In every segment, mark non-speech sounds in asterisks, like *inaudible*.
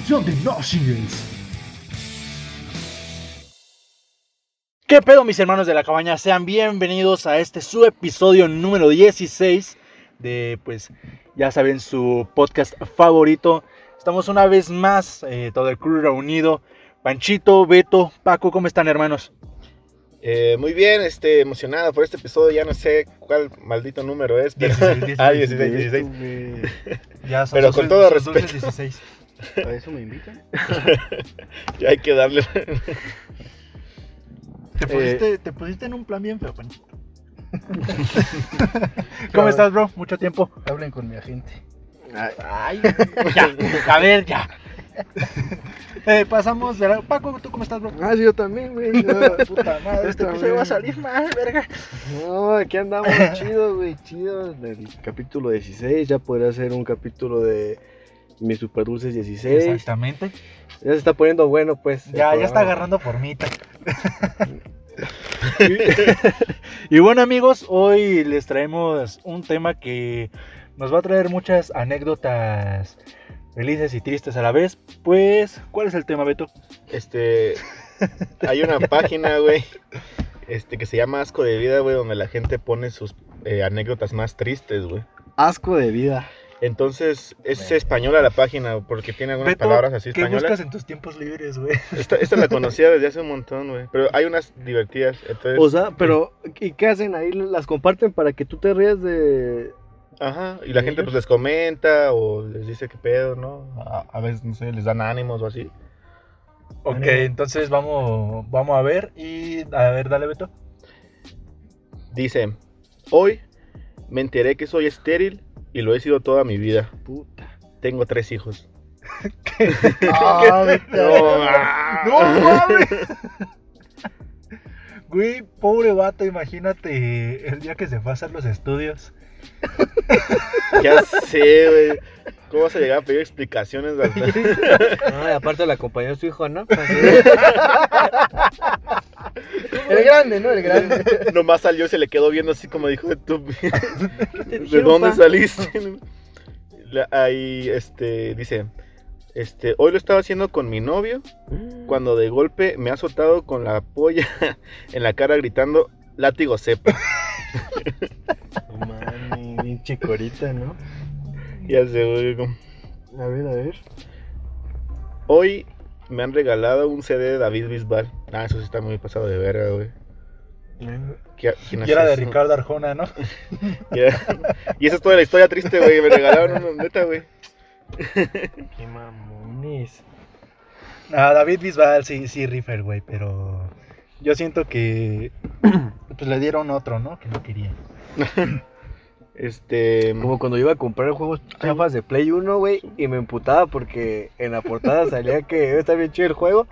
Una función de No. ¿Qué pedo mis hermanos de la cabaña? Sean bienvenidos a este su episodio número 16 de pues ya saben su podcast favorito. Estamos una vez más, eh, todo el crew reunido. Panchito, Beto, Paco, ¿cómo están hermanos? Eh, muy bien, este, emocionado por este episodio. Ya no sé cuál maldito número es. Pero... 16, 16. *laughs* ah, 16, 16. Ya son Pero con todo respeto. 16. ¿A eso me invitan? *laughs* ya hay que darle. Te Eh, pusiste, te pusiste en un plan bien feo, Panchito. *laughs* ¿Cómo estás, bro? Mucho tiempo. Hablen con mi agente. Ay, *laughs* ya, a ver, ya. Eh, pasamos de la... Paco, ¿tú cómo estás, bro? Ah, sí, yo también, güey. No, Puta madre, este episodio va a salir mal, verga. No, aquí andamos chido, güey, chido. Del capítulo 16 ya podría ser un capítulo de mis super dulces 16. Exactamente. Ya se está poniendo bueno, pues. Ya, ya está agarrando formita. *laughs* y bueno, amigos, hoy les traemos un tema que nos va a traer muchas anécdotas felices y tristes a la vez. Pues, ¿cuál es el tema, Beto? Este, hay una página, güey, este, que se llama Asco de Vida, güey, donde la gente pone sus eh, anécdotas más tristes, güey. Asco de vida. Entonces, es Bueno. española la página porque tiene algunas Beto, palabras así ¿qué españolas. buscas en tus tiempos libres, güey? Esta, esta la conocía desde hace un montón, güey. Pero hay unas divertidas. Entonces, O sea, pero ¿y qué hacen ahí? ¿Las comparten para que tú te rías de...? Ajá, y la gente pues les comenta o les dice qué pedo, ¿no? A, a veces, no sé, les dan ánimos o así. Ok, Ánimo. entonces vamos, vamos a ver y a ver, dale, Beto. Dice, hoy me enteré que soy estéril y lo he sido toda mi vida. Puta. Tengo tres hijos. Ah, No, ah. ¡No mames! Güey, pobre vato, imagínate el día que se fue a hacer los estudios. Ya sé, güey. ¿Cómo vas a llegar a pedir explicaciones? *laughs* Y aparte la acompañó su hijo, ¿no? *laughs* El grande, ¿no? El grande. *laughs* Nomás salió y se le quedó viendo así como dijo, ¿tú, *laughs* ¿de dónde saliste? *laughs* La- Ahí, este, dice, este, hoy lo estaba haciendo con mi novio cuando de golpe me ha azotado con la polla en la cara gritando, látigo sepa. No mames, pinche corita, ¿no? Ya güey, como- A ver, a ver. Hoy me han regalado un CD de David Bisbal. Ah, eso sí está muy pasado de verga, güey. ¿Qué- quién Y era de? Ricardo Arjona, ¿no? *laughs* Y esa es toda la historia triste, güey. Me regalaron una neta, güey. Qué mamones. Ah, David Bisbal, sí, sí, Riffer, güey, pero yo siento que pues le dieron otro, ¿no? Que no quería. *laughs* Este. Como cuando iba a comprar juegos chafas de Play 1, güey, y me emputaba porque en la portada salía que *laughs* está bien chido el juego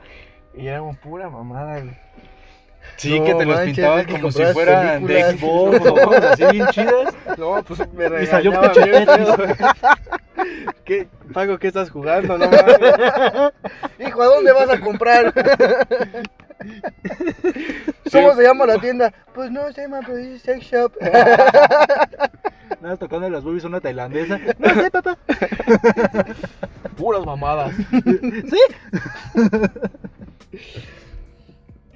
y era una pura mamada, güey. Sí, No que te los manches, pintaban como si fueran de. Xbox o *laughs* cosas así bien chidas. No, pues me Y salió regañaba Tetris, feo. *laughs* ¿Qué, Paco, qué estás jugando? No mames. Hijo, ¿a dónde vas a comprar? *laughs* ¿Cómo se llama la tienda? Pues no se llama, pero dice sex shop. *laughs* Nada, tocando las boobies una tailandesa. No sé, papá. *laughs* Puras mamadas.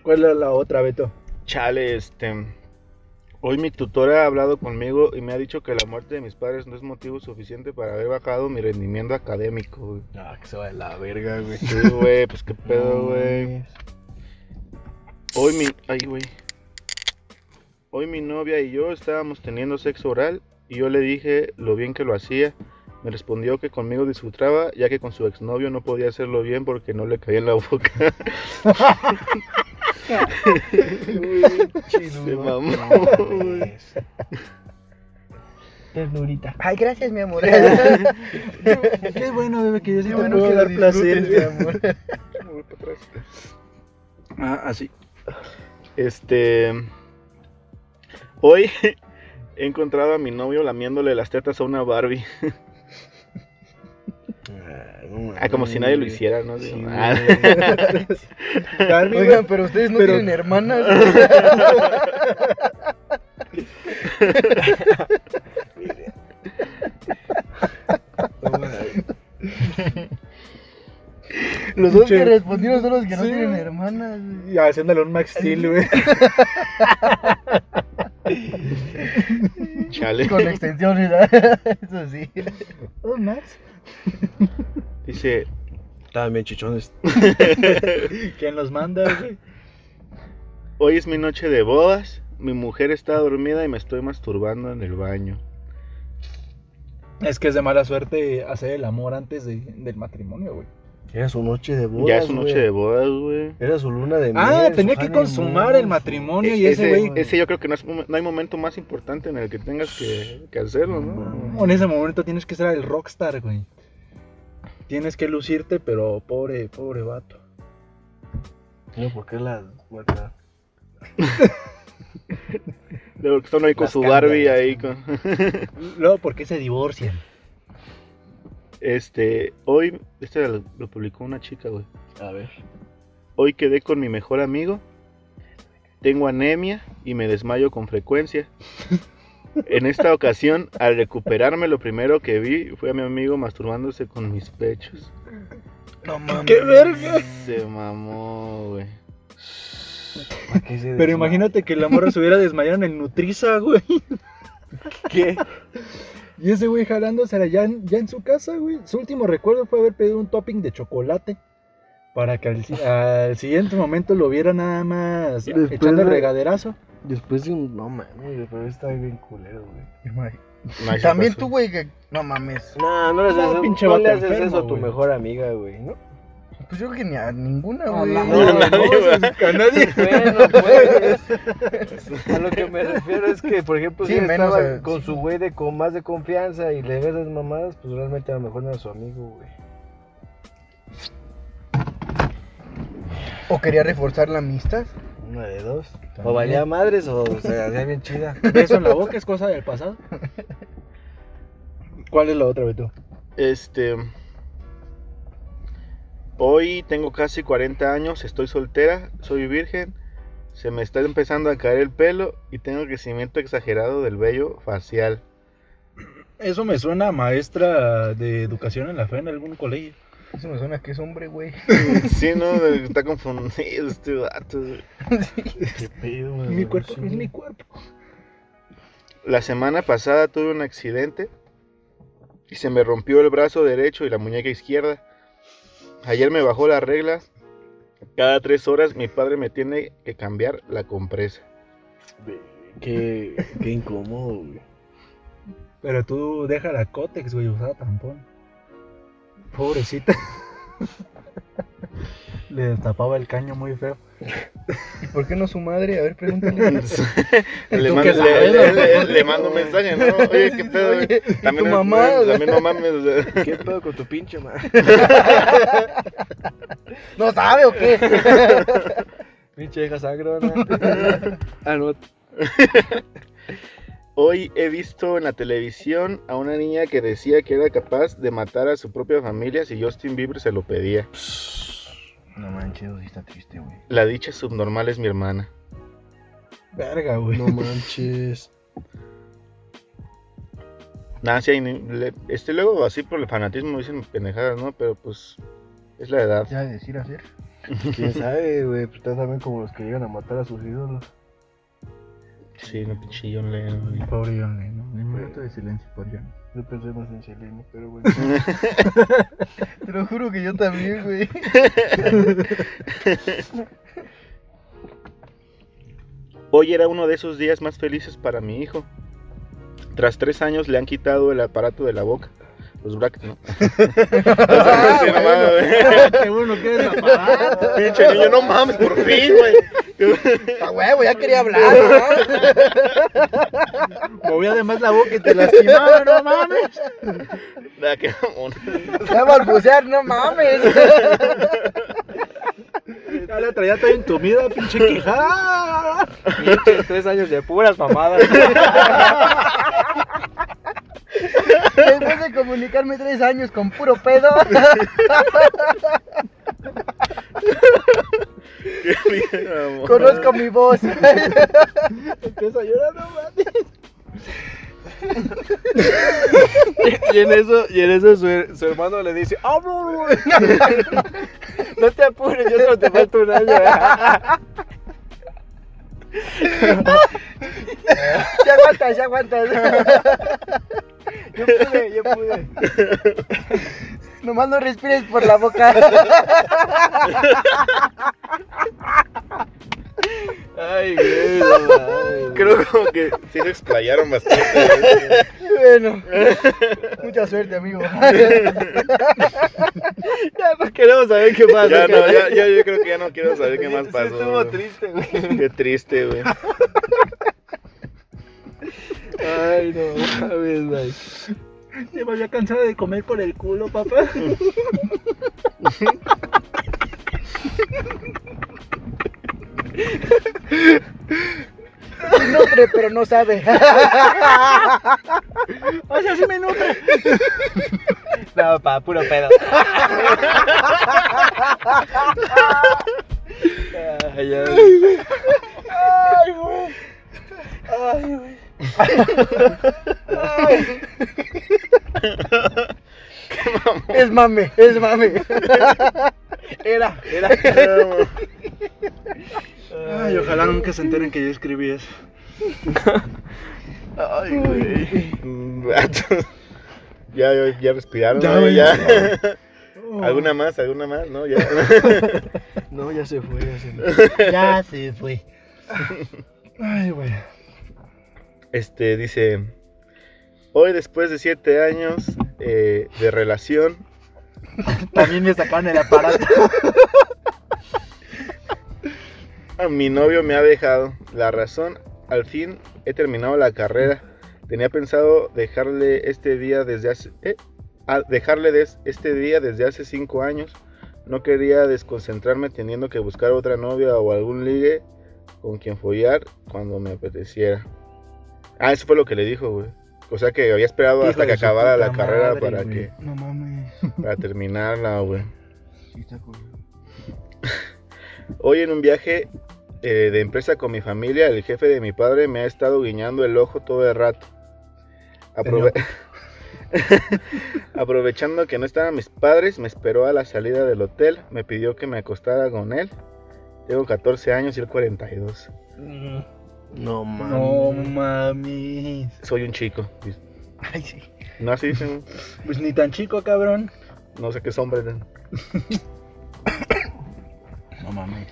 ¿Cuál es la otra, Beto? Chale, este. Hoy mi tutora ha hablado conmigo y me ha dicho que la muerte de mis padres no es motivo suficiente para haber bajado mi rendimiento académico, güey. No, que se va de la verga, güey. Sí, güey, pues qué pedo, güey. Hoy mi. Ay, güey. Hoy mi novia y yo estábamos teniendo sexo oral y yo le dije lo bien que lo hacía. Me respondió que conmigo disfrutaba, ya que con su exnovio no podía hacerlo bien porque no le caía en la boca. *laughs* Se mamó, güey. Ternurita. Ay, gracias, mi amor. *laughs* Qué bueno, bebé, que yo sí Qué te bueno puedo que dar placer. mi amor. Ah, así. Este. Hoy he encontrado a mi novio lamiéndole las tetas a una Barbie. Ah, como si nadie lo hiciera, ¿no? Sí, Ah. *laughs* Oigan, pero ustedes no Pero- tienen hermanas. *laughs* Los dos que respondieron son los que no Sí. tienen hermanas. güey. Y haciéndole un Max Steel, güey. *laughs* Chale. Con extensiones, ¿verdad? *laughs* Eso sí. Oh, Max. Dice, bien chichones. *laughs* ¿Quién los manda, güey? hoy es mi noche de bodas. Mi mujer está dormida y me estoy masturbando en el baño. Es que es de mala suerte hacer el amor antes de- del matrimonio, güey. Era su noche de bodas. ya es su noche güey. de bodas, güey. Era su luna de miel. Ah, tenía que consumar el matrimonio E- y ese güey. ese yo creo que no, es no hay momento más importante en el que tengas que, que hacerlo, ¿no? En ese momento tienes que ser el rockstar, güey. Tienes que lucirte, pero pobre, pobre vato. No, porque la. bueno, *laughs* Luego que están ahí con Las su cambian, Barbie ahí con... *laughs* Luego, ¿por qué se divorcian? Este, hoy, este lo, lo publicó una chica, güey. A ver. Hoy quedé con mi mejor amigo. Tengo anemia y me desmayo con frecuencia. *laughs* En esta ocasión, al recuperarme, lo primero que vi fue a mi amigo masturbándose con mis pechos. No mames. ¡Qué verga! Se mamó, güey. ¿Para qué se Pero imagínate que la morra se hubiera desmayado en el Nutriza, güey. ¿Qué? Y ese güey jalándosela ya en, ya en su casa, güey. Su último recuerdo fue haber pedido un topping de chocolate. Para que al, al siguiente momento lo viera nada más Después echando el de- regaderazo. Después de un. No mames, pero está bien culero, güey. También tú, güey, que. No mames. No, no le haces, No, pinche no le haces enfermo, eso a tu güey. mejor amiga, güey, ¿no? Pues yo creo que ni a ninguna, A güey. No, no, nadie, *laughs* no, a nadie. Bueno, pues. *laughs* A lo que me refiero es que, por ejemplo, Sí, si menos estaba a- con sí. su güey de con más de confianza y le ves esas mamadas, pues realmente a lo mejor no era su amigo, güey. O quería reforzar la amistad. Una de dos. O valía madres o se hacía bien *laughs* chida. Beso en la boca es cosa del pasado. ¿Cuál es la otra, Beto? Este. Hoy tengo casi 40 años, estoy soltera, soy virgen, se me está empezando a caer el pelo y tengo crecimiento exagerado del vello facial. Eso me suena a maestra de educación en la fe en algún colegio. Eso me suena que es hombre, güey. *laughs* Sí, no, está confundido este vato. ¿Qué pedo, güey? *laughs* Mi cuerpo Sí. es mi cuerpo. La semana pasada tuve un accidente y se me rompió el brazo derecho y la muñeca izquierda. Ayer me bajó la regla. Cada tres horas mi padre me tiene que cambiar la compresa. Qué, qué incómodo, güey. Pero tú deja la cótex, güey, usaba tampón. Pobrecita. *laughs* Le destapaba el caño muy feo. ¿Y por qué no su madre? A ver, pregúntale. *laughs* le, ¿Tú mando, sabes, le- no? le- le mando un mensaje, ¿no? *laughs* Oye, qué pedo. güey? Oye, ¿y También, tu mamá? también no mames. ¿Qué pedo con tu pinche madre? *laughs* ¿No sabe o qué? Pinche vieja sangrona. ah, no. Hoy he visto en la televisión a una niña que decía que era capaz de matar a su propia familia si Justin Bieber se lo pedía. No manches, sí está triste, güey. La dicha subnormal es mi hermana. Verga, güey. No manches. *laughs* Nancy, este luego así por el fanatismo dicen pendejadas, ¿no? Pero pues es la edad. Ya de decir hacer. *laughs* ¿Quién sabe, güey? Pues también como los que llegan a matar a sus ídolos. Sí, no pinche John Lennon, güey. Pobre John Lennon. Un minuto de silencio por John. Yo pensé más en Selene, pero bueno. *laughs* Te lo juro que yo también, güey. Hoy era uno de esos días más felices para mi hijo. Tras tres años le han quitado el aparato de la boca. Los brackets, ¿no? *laughs* Sí, no mames. Qué bueno que es *laughs* aparato. Pinche niño, no mames, por fin, güey. A huevo, ya quería hablar, ¿no? *laughs* Movía además la boca y te lastimaba, no mames. Nada, qué mamón. Ya balbucear, no mames. Ya la traía toda entumida, pinche quijada. Pinches tres años de puras mamadas. Después de comunicarme tres años con puro pedo. Qué bien, amor. Conozco mi voz. Empieza a llorar, no mames. Y en eso, y en eso su, su hermano le dice, ¡Ah, no, no, no! No te apures, yo solo te falta un año. Ya aguantas, ya aguantas. Yo pude, yo pude. *laughs* Nomás no respires por la boca. Ay, güey, no. Creo como que sí se explayaron bastante. güey. Bueno, mucha suerte, amigo. *laughs* Ya no queremos saber qué pasa. Ya no, ya, ya yo creo que ya no quiero saber qué más Sí, pasó. Estuvo triste, güey. Qué triste, güey. *laughs* Ay, no mames, güey. Ya me había cansado de comer por el culo, papá. Se nutre, pero no sabe. Ay, así me nutre. No, pa, puro pedo. *laughs* Ay, ya. Ay, güey. Ay, *laughs* Es mame, es mame. Era, era. Ay, ojalá nunca se enteren que yo escribí eso. Ay, güey. *laughs* Ya, ya, ya respiraron. Ya, ¿no? güey. ya. *laughs* ¿Alguna más? ¿Alguna más? No, ya. No, ya se fue, ya se fue. Ya se fue. Ay, güey. Este dice: Hoy, después de siete años eh, de relación, *laughs* También me sacaron el aparato. a mi novio me ha dejado. La razón, al fin he terminado la carrera. Tenía pensado dejarle este día desde hace. eh, dejarle des- este día desde hace cinco años. No quería desconcentrarme teniendo que buscar otra novia o algún ligue con quien follar cuando me apeteciera. Ah, eso fue lo que le dijo, güey. O sea que había esperado Hijo hasta que acabara la carrera madre, para güey. que No mames. para terminarla, güey. Sí, está cool. Hoy en un viaje eh, de empresa con mi familia, el jefe de mi padre me ha estado guiñando el ojo todo el rato. Aprove- *laughs* Aprovechando que no estaban mis padres, me esperó a la salida del hotel, me pidió que me acostara con él. Tengo 14 años y él 42. No, mames. No mames. Soy un chico. Ay, sí. No así dicen, Pues ni tan chico, cabrón. no sé qué es hombre. No mames.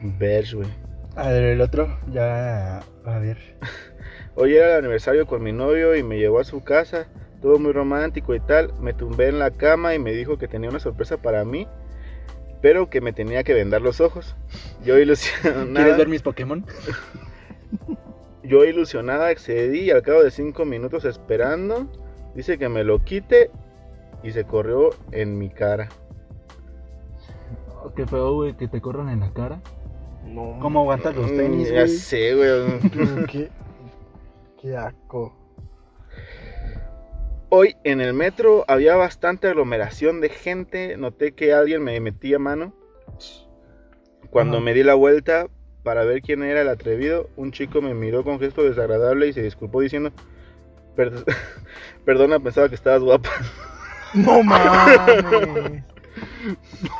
Ver, güey. A ver, el otro, ya. A ver. Hoy era el aniversario con mi novio y me llevó a su casa, todo muy romántico y tal. Me tumbé en la cama y me dijo que tenía una sorpresa para mí, pero que me tenía que vendar los ojos. Yo ilusionada, ¿Quieres ver mis Pokémon? *laughs* yo ilusionada accedí y al cabo de cinco minutos esperando, dice que me lo quite y se corrió en mi cara. Oh, Qué feo, güey, que te corran en la cara. No. ¿Cómo aguantas los Mm, tenis, ya güey? sé, güey. *laughs* ¿Qué? Qué asco. Hoy en el metro había bastante aglomeración de gente. Noté que alguien me metía mano. Cuando me di la vuelta para ver quién era el atrevido, un chico me miró con gesto desagradable y se disculpó diciendo: "Perd- *laughs* Perdona, pensaba que estabas guapa. No *laughs* mames.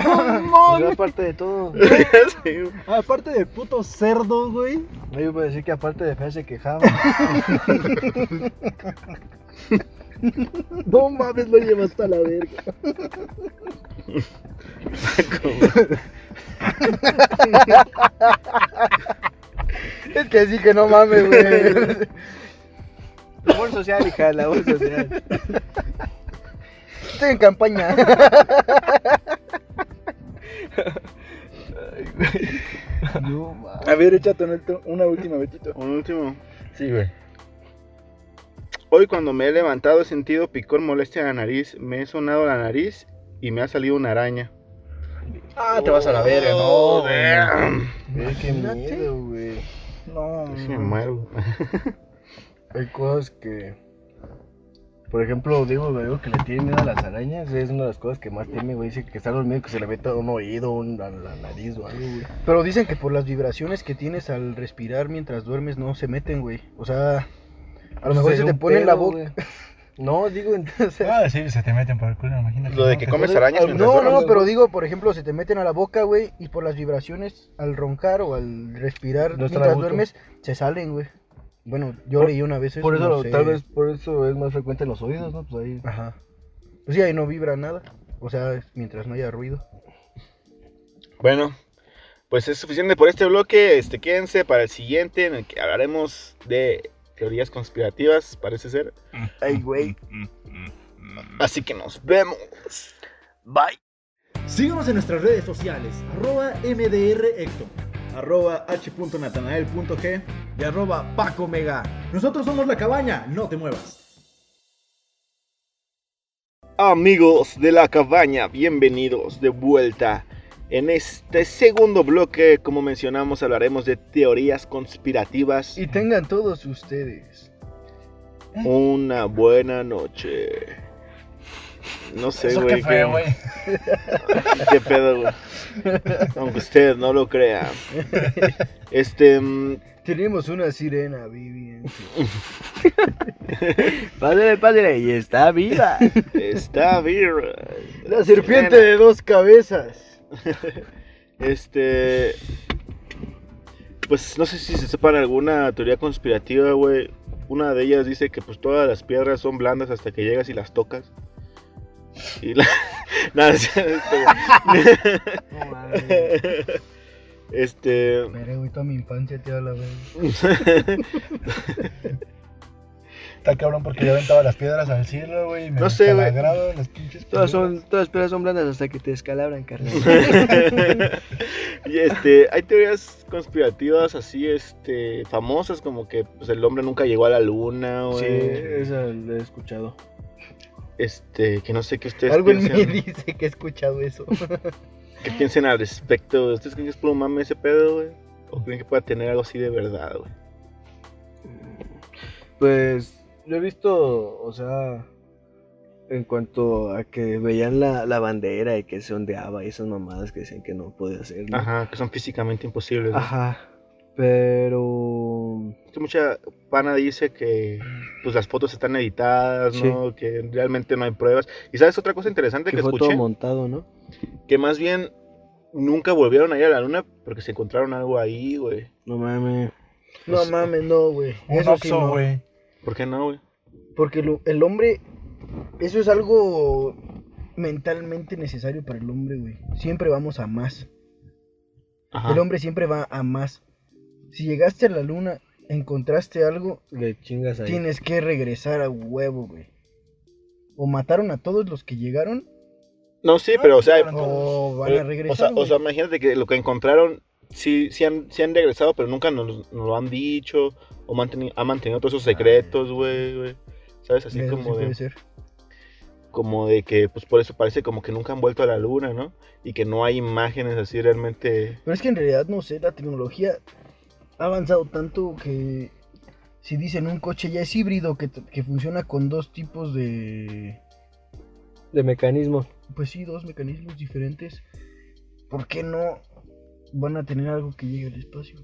O sea, aparte de todo. *laughs* Sí, Aparte de puto cerdo, güey. No, yo puedo decir que aparte de fea se quejaba. *laughs* No mames, lo llevas hasta la verga. Es que sí que no mames, güey. Labor social, hija, labor social. Estoy en campaña. No, mames. A ver, échate una, una última, Betito. Un último. Sí, güey. Hoy cuando me he levantado he sentido picor molestia en la nariz. Me he sonado la nariz y me ha salido una araña. Ah, te vas a la verga, no, güey. Güey, qué miedo, güey. No, Sí, me muero. *laughs* Hay cosas que. Por ejemplo, digo, digo que le tiene miedo a las arañas, es una de las cosas que más teme, güey. Dice que está dormido que se le meta un oído, un, a la nariz o algo, güey. Pero dicen que por las vibraciones que tienes al respirar mientras duermes no se meten, güey. O sea, a lo mejor se te pone en la boca. *laughs* No, digo, en- o sea, Ah, sí, se te meten por el culo, imagínate. Lo de ¿no? que comes arañas mientras No, no, pero digo, por ejemplo, se te meten a la boca, güey, y por las vibraciones al roncar o al respirar No mientras gusto. duermes, se salen, güey. Bueno, yo Por- leí una vez eso. por eso, no sé. tal vez por eso es más frecuente en los oídos, ¿no? Pues ahí. Ajá. Pues sí, ahí no vibra nada. O sea, mientras no haya ruido. Bueno, pues es suficiente por este bloque. Este, quédense para el siguiente en el que hablaremos de teorías conspirativas, parece ser. Ay, güey. Así que nos vemos. Bye. Síguenos en nuestras redes sociales, arroba MDRHector, arroba h.natanael.g Y arroba Paco Mega. Nosotros somos La Cabaña, no te muevas. Amigos de la cabaña, bienvenidos de vuelta. En este segundo bloque, como mencionamos, hablaremos de teorías conspirativas. Y tengan todos ustedes. Una buena noche. No sé, güey. qué fue, güey. *laughs* ¿Qué pedo, güey? Aunque usted no lo crea. Este. mm, Tenemos una sirena viviente. *laughs* Padre, padre, y está viva. Está bien. La serpiente de dos cabezas. *laughs* Este. Pues no sé si se sepan alguna teoría conspirativa, güey. Una de ellas dice que pues todas las piedras son blandas hasta que llegas y las tocas. Y la... *laughs* Nada. Este. Pero, güey, toda mi infancia da la. *laughs* Está cabrón porque yo aventaba las piedras al cielo, güey. y Me No sé, güey. taladraban las pinches Todas son, todas las piedras son blandas hasta que te descalabran, carnal. *laughs* y este, hay teorías conspirativas así, este, famosas, como que pues, el hombre nunca llegó a la luna, güey. Sí, esa la he escuchado. Este, que no sé qué ustedes Algo en mí piensen, dice que he escuchado eso. *laughs* qué piensen al respecto. ¿Ustedes creen que es puro mame ese pedo, güey? ¿O creen que pueda tener algo así de verdad, güey? Pues yo he visto, o sea, en cuanto a que veían la, la bandera y que se ondeaba y esas mamadas que decían que no podía hacer. ¿no? Ajá, que son físicamente imposibles. ¿no? Ajá. Pero. Es que mucha pana dice que pues las fotos están editadas, Sí. ¿no? Que realmente no hay pruebas. Y sabes otra cosa interesante que, Que fue escuché, todo montado, ¿no? que más bien nunca volvieron a ir a la luna porque se encontraron algo ahí, güey. No mames. No mames, no, güey. Un Eso no. güey. ¿Por qué no, güey? Porque lo- el hombre, eso es algo mentalmente necesario para el hombre, güey. Siempre vamos a más. Ajá. El hombre siempre va a más. Si llegaste a la luna, encontraste algo, Le chingas ahí. tienes que regresar a huevo, güey. O mataron a todos los que llegaron, No, sí, pero o sea, o van eh, a o regresar. sea, o güey. sea, imagínate que lo que encontraron sí, sí, han, sí han regresado, pero nunca nos, nos lo han dicho o manteni- han mantenido todos esos secretos, güey, güey. ¿Sabes? Así sí como de, puede ser. como de que, pues por eso parece como que nunca han vuelto a la luna, ¿no? Y que no hay imágenes así realmente... Pero es que en realidad, no sé, la tecnología ha avanzado tanto que si dicen un coche ya es híbrido, que, que funciona con dos tipos de... De mecanismo. Pues sí, dos mecanismos diferentes. ¿Por qué no van a tener algo que llegue al espacio?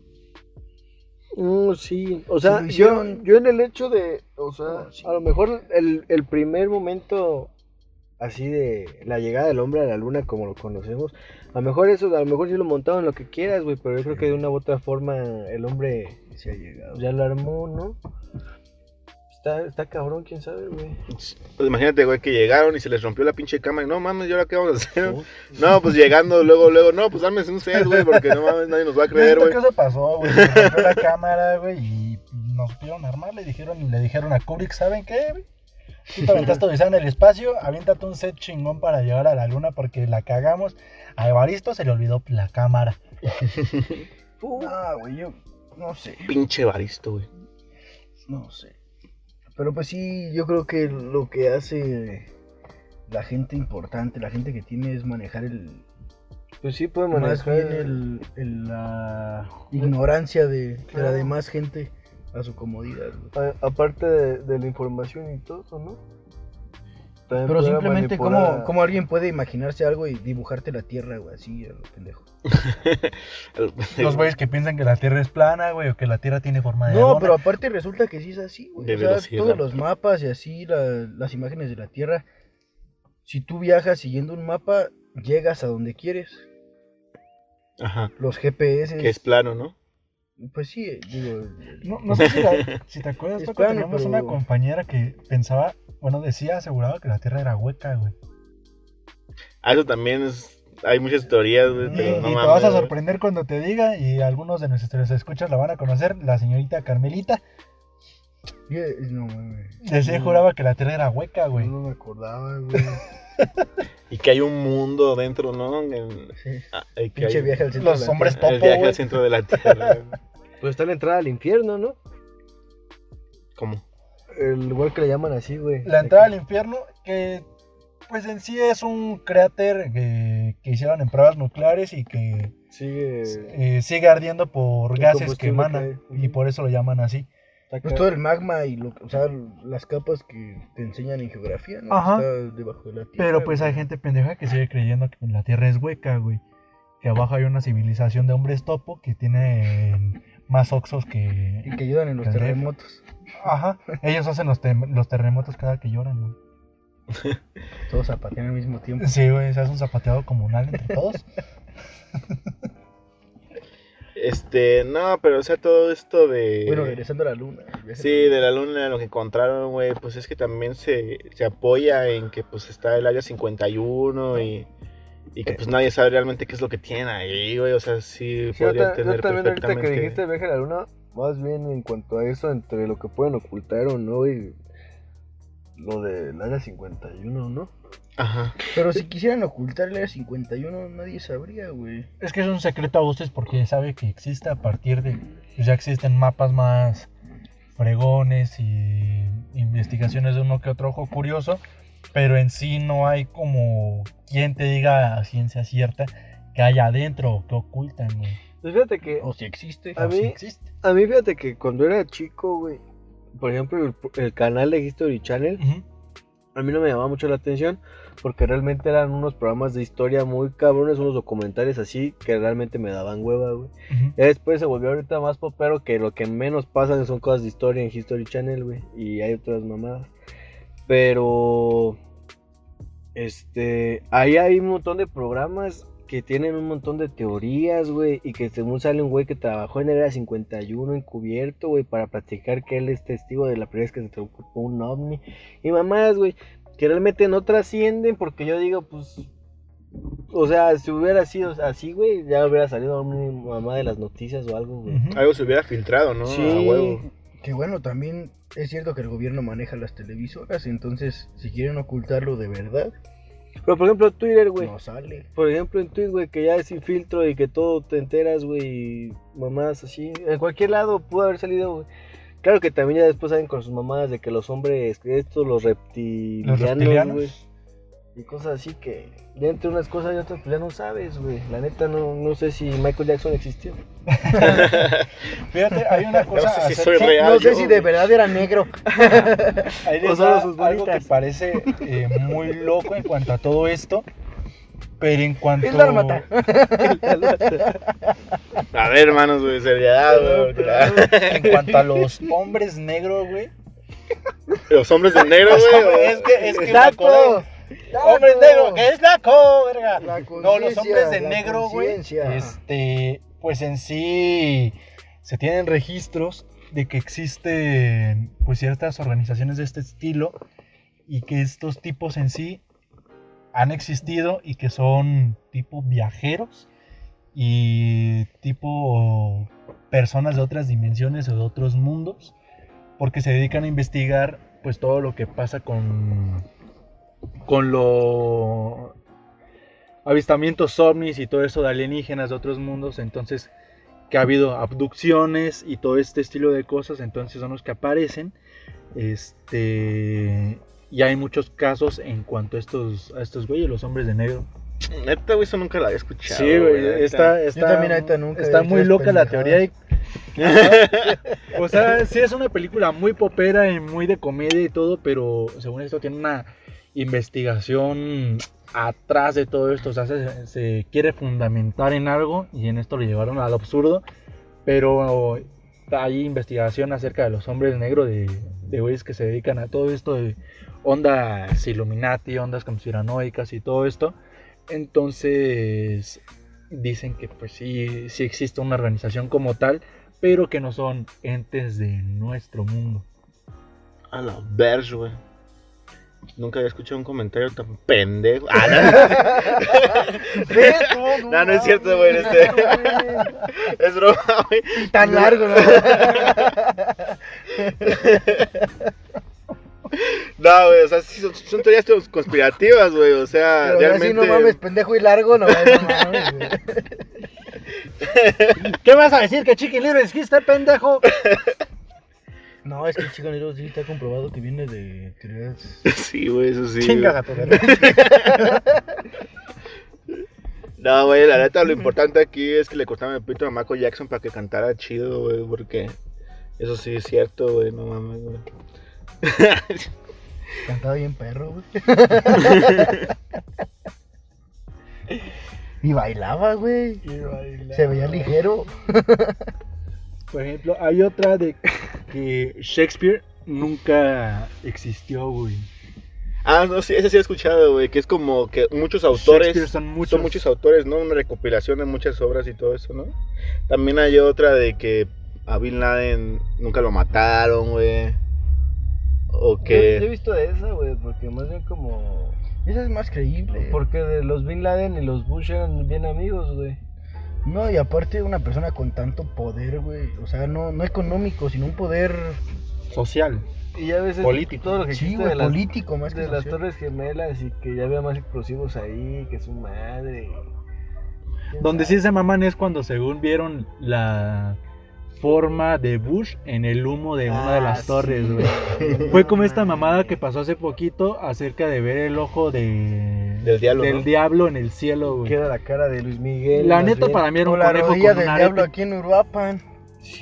Mm, sí, o sea, yo, en el hecho de, o sea, sí. a lo mejor el, el primer momento así de la llegada del hombre a la luna como lo conocemos, a lo mejor eso, a lo mejor sí lo montaron lo que quieras, güey, pero yo creo que de una u otra forma el hombre Se ha llegado. ya lo armó, ¿no? Está, está cabrón, quién sabe, güey. Pues imagínate, güey, que llegaron y se les rompió la pinche cámara y no mames, ¿y ahora qué vamos a hacer? ¿no? No, pues llegando luego, luego, no, pues dármese un set, güey, porque no mames, nadie nos va a *laughs* creer, güey. que eso pasó, güey. Se rompió la cámara, güey, y nos supieron armar. Le dijeron, le dijeron a Kubrick, ¿saben qué, güey? Tú te aventaste odisea *laughs* en el espacio, aviéntate un set chingón para llegar a la luna porque la cagamos. A Evaristo se le olvidó la cámara. *laughs* Ah, güey, yo no sé, Pinche baristo, güey. no sé. Pero pues sí, yo creo que lo que hace la gente importante, la gente que tiene es manejar el... Pues sí, puede Más manejar. bien el, el- la ignorancia de, de la demás gente a su comodidad. a- aparte de, de la información y todo, ¿no? También Pero simplemente, manipular ¿cómo, a- ¿cómo alguien puede imaginarse algo y dibujarte la tierra, güey? Así, a lo *laughs* pendejo. Los güeyes que piensan que la Tierra es plana, güey, o que la Tierra tiene forma de No, pero aparte resulta que sí es así, güey. De O sea, velocidad. todos los mapas y así, la- las imágenes de la Tierra. Si tú viajas siguiendo un mapa, llegas a donde quieres. Ajá. Los GPS. Que es plano, ¿no? Pues sí, digo. No, no sé si, la- si te acuerdas, Es Paco, plano, teníamos pero- una compañera que pensaba, bueno, decía, aseguraba que la Tierra era hueca, güey. Ah, eso también es. Hay muchas teorías, güey, Y, pero y no te mames, vas a güey. sorprender cuando te diga, y algunos de nuestros escuchas la van a conocer, la señorita Carmelita. No, güey. Decía y juraba que la Tierra era hueca, güey. No me acordaba, güey. *laughs* Y que hay un mundo dentro, ¿no? En- Sí. ah, que Pinche hay- viaje al centro. Los de la hombres Tierra. El topo, viaje güey. al centro de la Tierra. *laughs* güey. Pues está la entrada al infierno, ¿no? ¿Cómo? El lugar que le llaman así, güey. La entrada al infierno, que pues en sí es un cráter que, que hicieron en pruebas nucleares y que Sigue. eh, sigue ardiendo por gases que combustible emanan que hay. y por eso lo llaman así. Pues todo el magma y lo, o sea, las capas que te enseñan en geografía, ¿no? Ajá. Está debajo de la tierra. Pero pues hay gente pendeja que sigue creyendo que la Tierra es hueca, güey. Que abajo hay una civilización de hombres topo que tiene más oxos Y que... que ayudan en los terremotos. Ajá. Ellos hacen los, terremotos cada que lloran, güey. *laughs* Todos zapatean al mismo tiempo. Sí, güey, se hace un zapateado comunal entre todos. Este, no, pero o sea, todo esto de. Bueno, regresando a la luna. Sí, de la luna, lo que encontraron, güey, pues es que también se, se apoya en que pues está el área 51 y, y que pues nadie sabe realmente qué es lo que tienen ahí, güey, o sea, sí, Sí, podrían ta- yo tener también ahorita que perfectamente... dijiste viaje a la luna, más bien en cuanto a eso, entre lo que pueden ocultar o no, y lo del área 51, ¿no? Ajá, Pero si quisieran ocultar el área 51, nadie sabría, güey. Es que es un secreto a voces porque sabe que existe a partir de... pues ya existen mapas más fregones y investigaciones de uno que otro ojo curioso, pero en sí no hay como quien te diga a ciencia cierta que hay adentro o que ocultan, güey. Pues fíjate que, O si existe. A O si mí- existe. a mí fíjate que cuando era chico, güey, por ejemplo, el, el canal de History Channel, a mí no me llamaba mucho la atención, porque realmente eran unos programas de historia muy cabrones, unos documentales así, que realmente me daban hueva, güey. Después se volvió ahorita más popero que lo que menos pasan son cosas de historia en History Channel, güey. Y hay otras mamadas. Pero. Este. Ahí hay un montón de programas que tienen un montón de teorías, güey. Y que según sale un güey que trabajó en el Era 51 encubierto, güey, para platicar que él es testigo de la primera vez que se te ocupó un ovni. Y mamadas, güey, que realmente no trascienden porque yo digo, pues. O sea, si hubiera sido así, güey, ya hubiera salido una mamá de las noticias o algo, güey. Algo se hubiera filtrado, ¿no? Sí. A huevo. Que bueno, también es cierto que el gobierno maneja las televisoras, entonces si quieren ocultarlo de verdad, Pero por ejemplo, Twitter, güey. no sale. Por ejemplo, en Twitter, güey, que ya es sin filtro y que todo te enteras, güey, mamás así. En cualquier lado pudo haber salido, güey. Claro que también ya después salen con sus mamadas de que los hombres, estos, los reptilianos, reptilianos. güey. Y cosas así que ya entre unas cosas y otras pues ya no sabes, güey. La neta no, no sé si Michael Jackson existió. *laughs* Fíjate, hay una cosa... sé si acerca- soy real. no sé yo, si de güey. verdad era negro. *laughs* Ahí les sus algo que parece eh, muy loco en cuanto a todo esto. Pero en cuanto. Es dálmata. *laughs* A ver, hermanos, güey, seriedad, güey. porque- En cuanto a los hombres negros, güey. Los hombres de negro, güey. Es que, es que me ¡Dato! acordé. Hombres negros, que es la verga. La No, los hombres de negro, güey. Este, pues en sí se tienen registros de que existen pues ciertas organizaciones de este estilo y que estos tipos en sí han existido y que son tipo viajeros y tipo personas de otras dimensiones o de otros mundos porque se dedican a investigar pues todo lo que pasa con con lo avistamientos ovnis y todo eso de alienígenas de otros mundos entonces que ha habido abducciones y todo este estilo de cosas entonces son los que aparecen este y hay muchos casos en cuanto a estos a estos güeyes los hombres de negro Neta, güey, eso nunca lo había escuchado. Sí, güey, está, está, también ahorita nunca está muy loca la teoría. y- *laughs* o sea, sí es una película muy popera y muy de comedia y todo, pero según esto tiene una investigación atrás de todo esto. O sea, se, quiere fundamentar en algo y en esto lo llevaron al absurdo. Pero hay investigación acerca de los hombres negros, de, de que se dedican a todo esto de ondas Illuminati, ondas conspiranoicas y todo esto. Entonces dicen que pues sí, sí existe una organización como tal, pero que no son entes de nuestro mundo. A la güey. Nunca había escuchado un comentario tan pendejo. Ah, no, *laughs* no, no es cierto, güey. Este... *laughs* es broma, güey. Tan largo, ¿no? *laughs* No, güey, o sea, sí son, son teorías conspirativas, güey. O sea, Pero realmente. así no mames, pendejo y largo, no, no mames, güey. ¿Qué vas a decir? ¿Que Chicken Little existe, pendejo? No, es que el Chico Negro sí está comprobado que viene de teorías. *laughs* Sí, güey, eso sí. Chinga, *laughs* gato. No, güey, la neta, lo importante aquí es que le cortaron el pito a Michael Jackson para que cantara chido, güey, porque eso sí es cierto, güey, no mames, güey. *laughs* Cantaba bien perro, güey. y bailaba, güey. Se veía ligero. Por ejemplo, hay otra de que Shakespeare nunca existió, güey. Ah, no, sí, ese sí he escuchado, güey, que es como que muchos autores, Shakespeare son muchos. son muchos autores, ¿no? Una recopilación de muchas obras y todo eso, ¿no? También hay otra de que a Bin Laden nunca lo mataron, güey. O Yo, yo he que... visto de esa, güey, porque más bien como... Esa es más creíble. Porque de los Bin Laden y los Bush eran bien amigos, güey. No, y aparte una persona con tanto poder, güey. O sea, no, no económico, sino un poder. Social. Y ya ves Político. todo lo que Sí, existe güey, de las, político más que de las. Torres Gemelas y que ya había más explosivos ahí, que su madre. ¿Quién Donde sabe? sí se maman es cuando según vieron la forma de Bush en el humo de una de Ah, las sí, torres, güey. Fue como esta mamada que pasó hace poquito acerca de ver el ojo de... Del diablo, del ¿no? diablo en el cielo, güey. Que era la cara de Luis Miguel. La neta bien. para mí era O un la conejo rodilla con del un diablo aquí en Uruapan.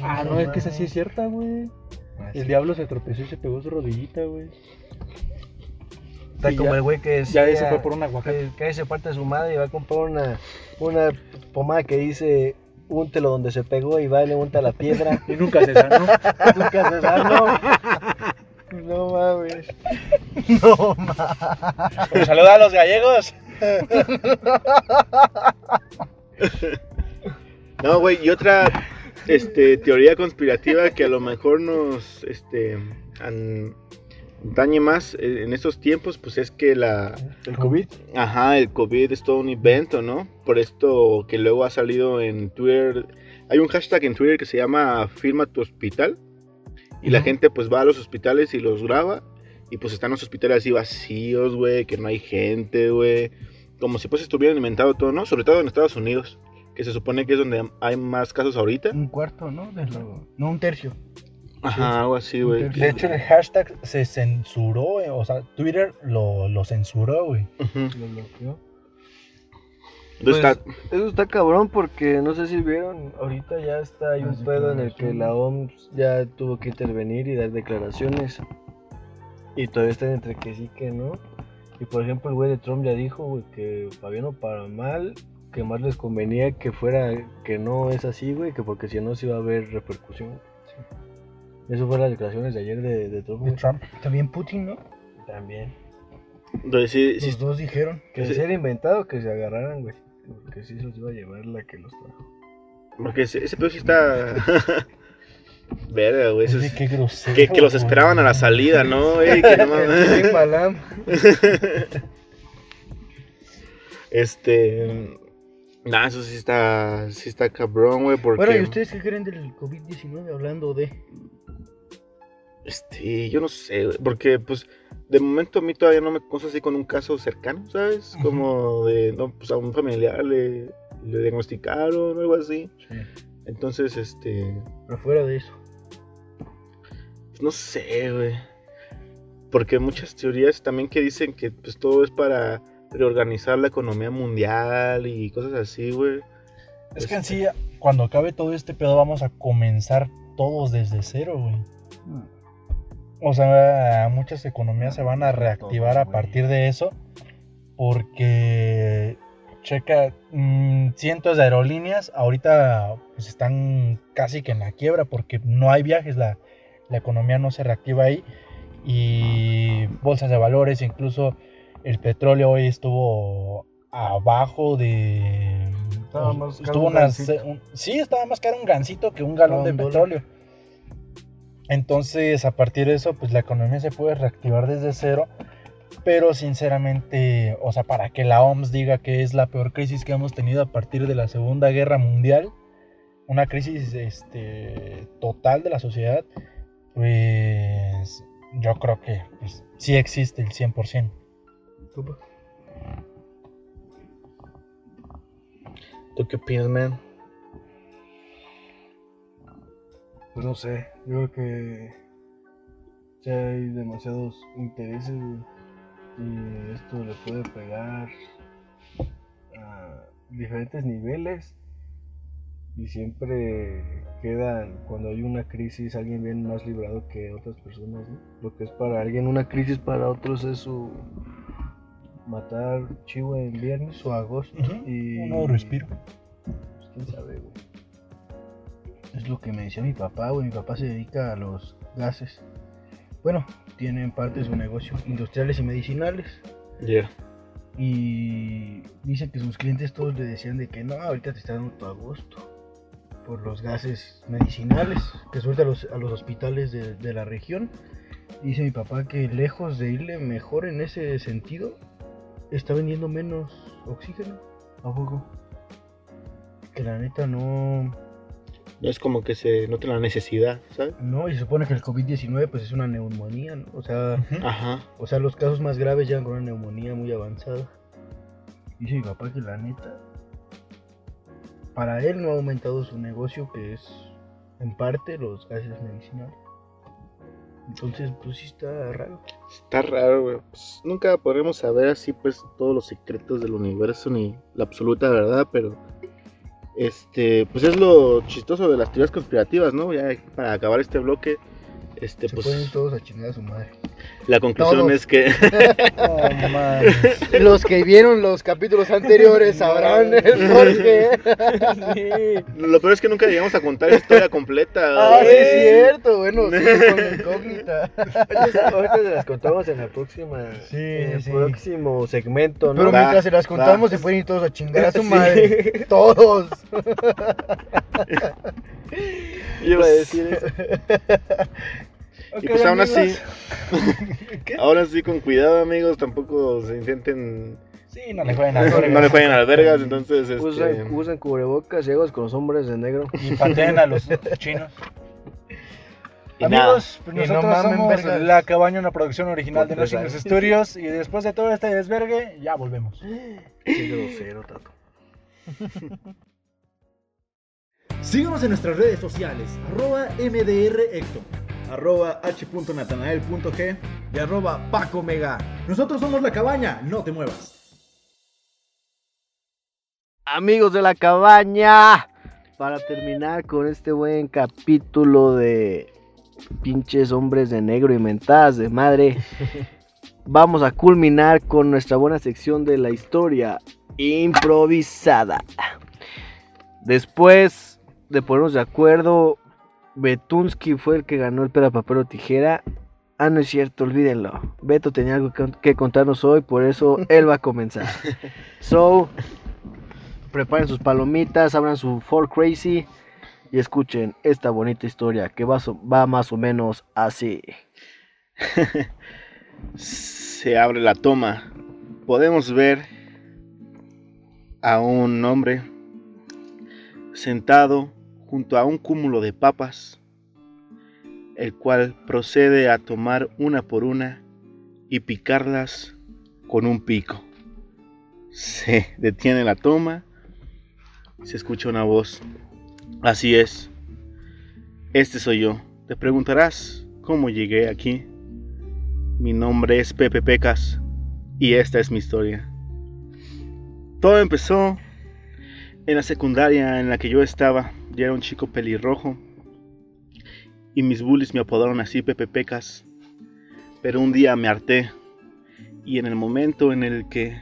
Ah, no, es que esa sí es cierta, güey. El diablo se tropezó y se pegó su rodillita, güey. Está Y como ya- el güey que Ya ese fue por un aguacate. que, que se parte a su madre y va a comprar una, una pomada que dice úntelo donde se pegó y va y le unta la piedra. *laughs* Y nunca se sanó. *laughs* Nunca se sanó. No mames. *laughs* No, ma. Pues saluda a los gallegos. No, güey, y otra este, teoría conspirativa que a lo mejor nos este, an- dañe más eh, en estos tiempos, pues es que la... El COVID. Ajá, el COVID es todo un invento, ¿no? Por esto que luego ha salido en Twitter. Hay un hashtag en Twitter que se llama Firma tu hospital. Y la gente pues va a los hospitales y los graba. Y pues están los hospitales así vacíos, güey, que no hay gente, güey. Como si pues estuvieran inventado todo, ¿no? Sobre todo en Estados Unidos. Que se supone que es donde hay más casos ahorita. Un cuarto, ¿no? De lo- No, un tercio. Ajá, algo así, güey. De hecho, el hashtag se censuró, eh, o sea, Twitter lo, lo censuró, güey. Ujú. Lo bloqueó. Pues, está- Eso está cabrón porque no sé si vieron, ahorita ya está hay Las un pedo en el que la OMS ya tuvo que intervenir y dar declaraciones. Y todavía están entre que sí que no. Y por ejemplo el güey de Trump ya dijo güey, que para bien o para mal, que más les convenía que fuera, que no es así, güey, que porque si no se iba a haber repercusión. Eso fueron las declaraciones de ayer de, de Trump. De. Trump. También Putin, ¿no? También. entonces sí, sí Los dos dijeron. Que Sí. se era inventado que se agarraran, güey. Porque sí se los iba a llevar la que los trajo. porque ese, ese pedo sí está... *laughs* Verga, güey. Oye, qué grosero. Que, que los esperaban a la salida, ¿no? güey? Que no. *laughs* *laughs* Este. Nah, eso sí está. Sí está cabrón, güey. Porque. Bueno, ¿y ustedes qué creen del COVID-19 hablando de? Este, yo no sé. Porque, pues. De momento a mí todavía no me consta así con un caso cercano, ¿sabes? Como de. No, pues a un familiar le, le diagnosticaron o algo así. Sí. Entonces, este. Pero fuera de eso. pues, no sé, güey. Porque muchas teorías también que dicen que pues todo es para reorganizar la economía mundial y cosas así, güey. Es que en sí, cuando acabe todo este pedo, vamos a comenzar todos desde cero, güey. O sea, muchas economías se van a reactivar a partir de eso, porque checa, mm, cientos de aerolíneas ahorita pues están casi que en la quiebra porque no hay viajes, la, la economía no se reactiva ahí y bolsas de valores, incluso el petróleo hoy estuvo abajo de... Estaba más caro estuvo gansito. un- sí, estaba más caro un gancito que un galón de dólar. Entonces, a partir de eso, pues la economía se puede reactivar desde cero. Pero sinceramente, o sea, para que la OMS diga que es la peor crisis que hemos tenido a partir de la Segunda Guerra Mundial, una crisis este, total de la sociedad, pues yo creo que pues, sí existe el 100%. ¿Tú qué opinas, man? Pues no sé, yo creo que ya hay demasiados intereses y esto le puede pegar a diferentes niveles y siempre quedan cuando hay una crisis alguien bien más librado que otras personas, ¿no? Lo que es para alguien una crisis para otros es su matar chivo en viernes o agosto y Un nuevo respiro. pues, quién sabe, güey. Es lo que me decía mi papá, güey. Mi papá se dedica a los gases. Bueno, tiene en parte su negocio industriales y medicinales. Yeah. Y dice que sus clientes todos le decían de que no, ahorita te está dando tu agosto. Por los gases medicinales que suelta a los, a los hospitales de, de la región. Dice mi papá que lejos de irle mejor en ese sentido, está vendiendo menos oxígeno. ¿A poco? Que la neta no... No es como que se nota la necesidad, ¿sabes? No, y se supone que el COVID-19 pues es una neumonía, ¿no? O sea, Ajá. o sea, los casos más graves llegan con una neumonía muy avanzada. Dice mi papá que la neta, para él no ha aumentado su negocio, que es en parte los gases medicinales. Entonces, pues sí está raro. Está raro, güey. Pues, nunca podremos saber así, pues, todos los secretos del universo ni la absoluta verdad, pero. Este, pues es lo chistoso de las teorías conspirativas, ¿no? Ya para acabar este bloque, este, Se pues, pueden todos a chingar a su madre. la conclusión todos. es que. *laughs* Oh. Los que vieron los capítulos anteriores sabrán el porqué. Lo peor es que nunca llegamos a contar la historia completa. Ah, sí, es cierto. Bueno, sí, con *laughs* incógnita. Ahorita se las contamos en la próxima. Sí, en el sí. próximo segmento, ¿no? Pero Va, mientras se las contamos, va. se pueden ir todos a chingar a su Sí. madre. *laughs* Todos. Yo iba a decir eso. Y pues aún así, *laughs* ahora sí con cuidado amigos, tampoco se intenten, Sí, no le jueguen a *laughs* no le jueguen a las vergas, entonces este, Usan, usan cubrebocas ciegos con los hombres de negro. Y pateen a los chinos. y. Amigos, pues Y no nosotros mamen somos vergas. La Cabaña, una producción original de Nothing años. Studios. Y después de todo este desvergue, ya volvemos. *gasps* Qué grosero, Tato. Síguenos en nuestras redes sociales, arroba MDRHector, arroba h.natanael.g y arroba Paco Mega. Nosotros somos La Cabaña, no te muevas. Amigos de la cabaña, para terminar con este buen capítulo de pinches hombres de negro y mentadas de madre, *laughs* vamos a culminar con nuestra buena sección de la historia improvisada. Después de ponernos de acuerdo, Betunsky fue el que ganó el pera papel o tijera. Ah, no es cierto, olvídenlo. Beto tenía algo que- que contarnos hoy, por eso él va a comenzar. *laughs* So, preparen sus palomitas, abran su For Crazy y escuchen esta bonita historia que va, so- va más o menos así. *laughs* Se abre la toma. Podemos ver a un hombre sentado junto a un cúmulo de papas, el cual procede a tomar una por una y picarlas con un pico. Se detiene la toma, se escucha una voz. Así es, este soy yo. Te preguntarás cómo llegué aquí. Mi nombre es Pepe Pecas y esta es mi historia. Todo empezó en la secundaria en la que yo estaba. Yo era un chico pelirrojo y mis bullies me apodaron así Pepe Pecas Pero un día me harté y en el momento en el que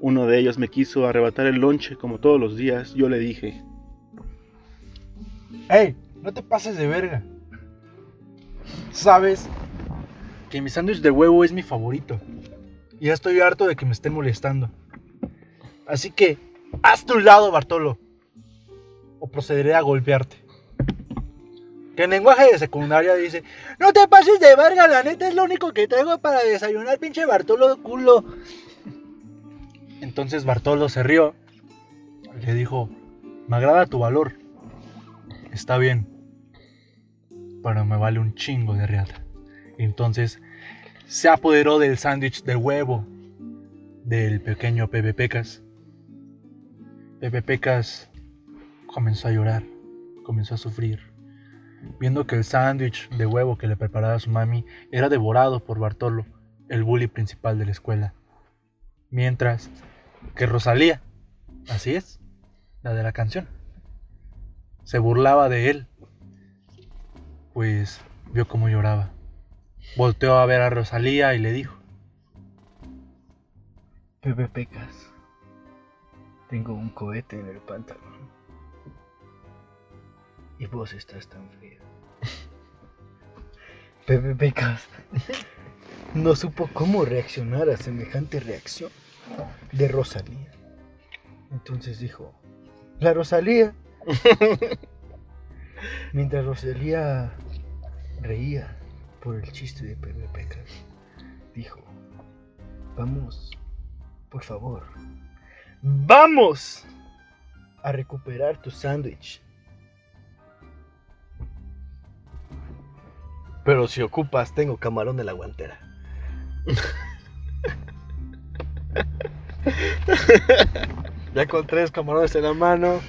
uno de ellos me quiso arrebatar el lonche como todos los días, yo le dije, ¡Ey! No te pases de verga. Sabes que mi sándwich de huevo es mi favorito. Y ya estoy harto de que me estén molestando. Así que, hazte un lado, Bartolo. Procederé a golpearte. Que en lenguaje de secundaria dice: No te pases de verga, la neta es lo único que traigo para desayunar, pinche Bartolo culo. Entonces Bartolo se rió. Le dijo: Me agrada tu valor. Está bien. Pero me vale un chingo de riata. Entonces se apoderó del sándwich de huevo del pequeño Pepe Pecas. Pepe Pecas comenzó a llorar, comenzó a sufrir, viendo que el sándwich de huevo que le preparaba su mami era devorado por Bartolo, el bully principal de la escuela. Mientras que Rosalía, así es, la de la canción, se burlaba de él, pues vio cómo lloraba. Volteó a ver a Rosalía y le dijo, Pepe Pecas. Tengo un cohete en el pantalón. Y vos estás tan frío. Pepe Pecas no supo cómo reaccionar a semejante reacción de Rosalía. Entonces dijo, la Rosalía. *laughs* Mientras Rosalía reía por el chiste de Pepe Pecas, dijo, vamos, por favor, vamos a recuperar tu sándwich. Pero si ocupas, tengo camarón de la guantera. ya con tres camarones en la mano,